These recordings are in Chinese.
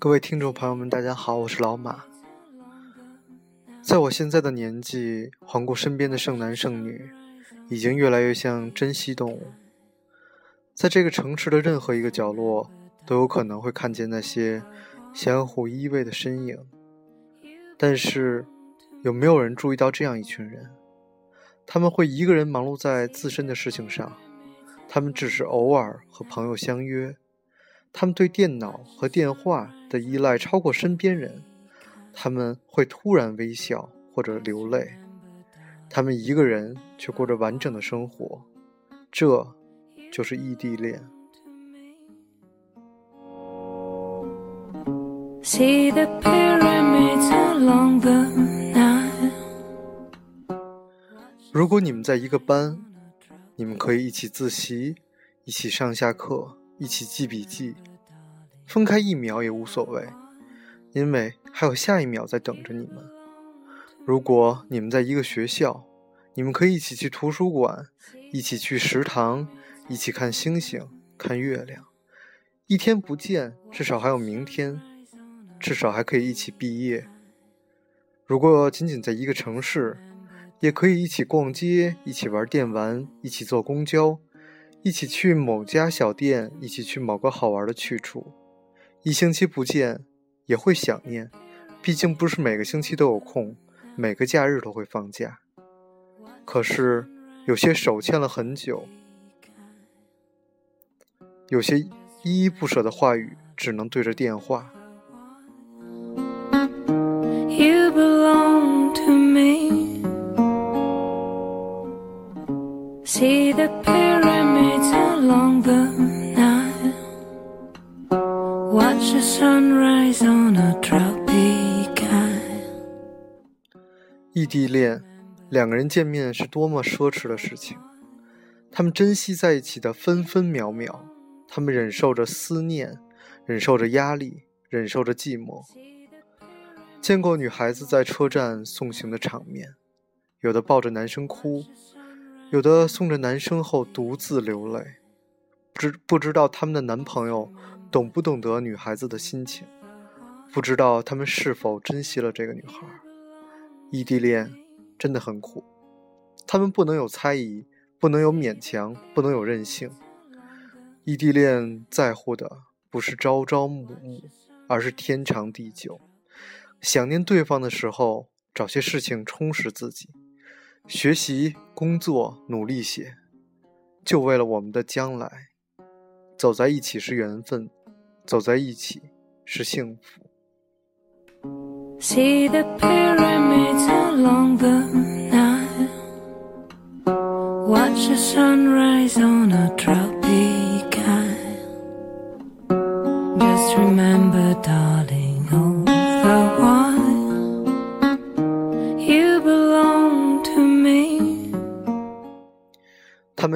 各位听众朋友们，大家好，我是老马。在我现在的年纪，环顾身边的剩男剩女，已经越来越像珍稀动物。在这个城市的任何一个角落，都有可能会看见那些相互依偎的身影。但是，有没有人注意到这样一群人？他们会一个人忙碌在自身的事情上，他们只是偶尔和朋友相约。他们对电脑和电话的依赖超过身边人，他们会突然微笑或者流泪，他们一个人却过着完整的生活，这就是异地恋。如果你们在一个班，你们可以一起自习，一起上下课。一起记笔记，分开一秒也无所谓，因为还有下一秒在等着你们。如果你们在一个学校，你们可以一起去图书馆，一起去食堂，一起看星星、看月亮。一天不见，至少还有明天，至少还可以一起毕业。如果仅仅在一个城市，也可以一起逛街，一起玩电玩，一起坐公交。一起去某家小店，一起去某个好玩的去处。一星期不见，也会想念，毕竟不是每个星期都有空，每个假日都会放假。可是有些手牵了很久，有些依依不舍的话语，只能对着电话。You belong to me. See the pyramids along the nile. Watch the sunrise on a tropic isle 异地恋两个人见面是多么奢侈的事情。他们珍惜在一起的分分秒秒他们忍受着思念忍受着压力忍受着寂寞。见过女孩子在车站送行的场面有的抱着男生哭有的送着男生后独自流泪，不知不知道他们的男朋友懂不懂得女孩子的心情，不知道他们是否珍惜了这个女孩。异地恋真的很苦，他们不能有猜疑，不能有勉强，不能有任性。异地恋在乎的不是朝朝暮暮，而是天长地久。想念对方的时候，找些事情充实自己。学习、工作，努力些，就为了我们的将来。走在一起是缘分，走在一起是幸福。just remember darling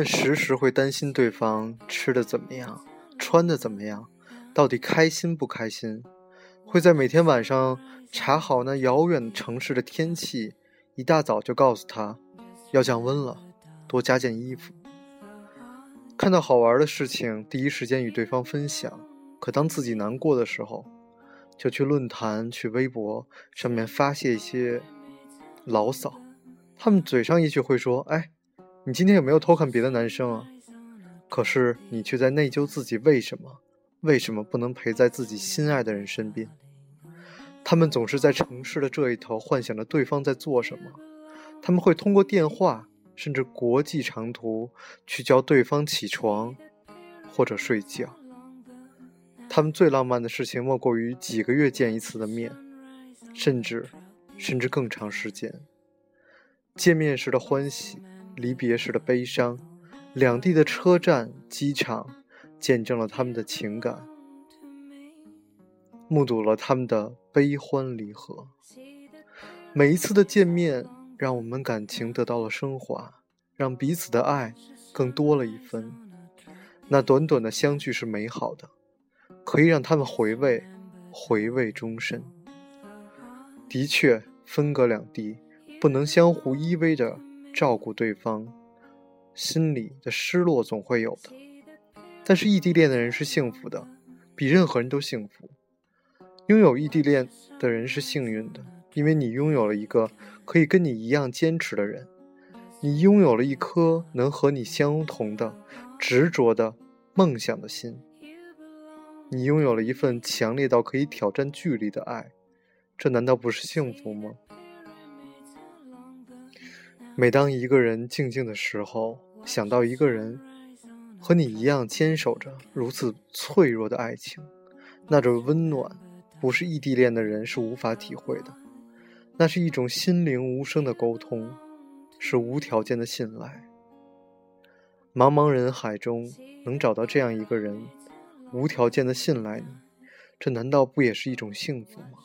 们时时会担心对方吃的怎么样，穿的怎么样，到底开心不开心？会在每天晚上查好那遥远城市的天气，一大早就告诉他要降温了，多加件衣服。看到好玩的事情，第一时间与对方分享。可当自己难过的时候，就去论坛、去微博上面发泄一些牢骚。他们嘴上一句会说：“哎。”你今天有没有偷看别的男生啊？可是你却在内疚自己为什么？为什么不能陪在自己心爱的人身边？他们总是在城市的这一头幻想着对方在做什么。他们会通过电话，甚至国际长途去叫对方起床或者睡觉。他们最浪漫的事情莫过于几个月见一次的面，甚至甚至更长时间。见面时的欢喜。离别时的悲伤，两地的车站、机场，见证了他们的情感，目睹了他们的悲欢离合。每一次的见面，让我们感情得到了升华，让彼此的爱更多了一分。那短短的相聚是美好的，可以让他们回味，回味终身。的确，分隔两地，不能相互依偎着。照顾对方，心里的失落总会有的。但是异地恋的人是幸福的，比任何人都幸福。拥有异地恋的人是幸运的，因为你拥有了一个可以跟你一样坚持的人，你拥有了一颗能和你相同的执着的梦想的心，你拥有了一份强烈到可以挑战距离的爱，这难道不是幸福吗？每当一个人静静的时候，想到一个人和你一样坚守着如此脆弱的爱情，那种温暖，不是异地恋的人是无法体会的。那是一种心灵无声的沟通，是无条件的信赖。茫茫人海中能找到这样一个人，无条件的信赖你，这难道不也是一种幸福吗？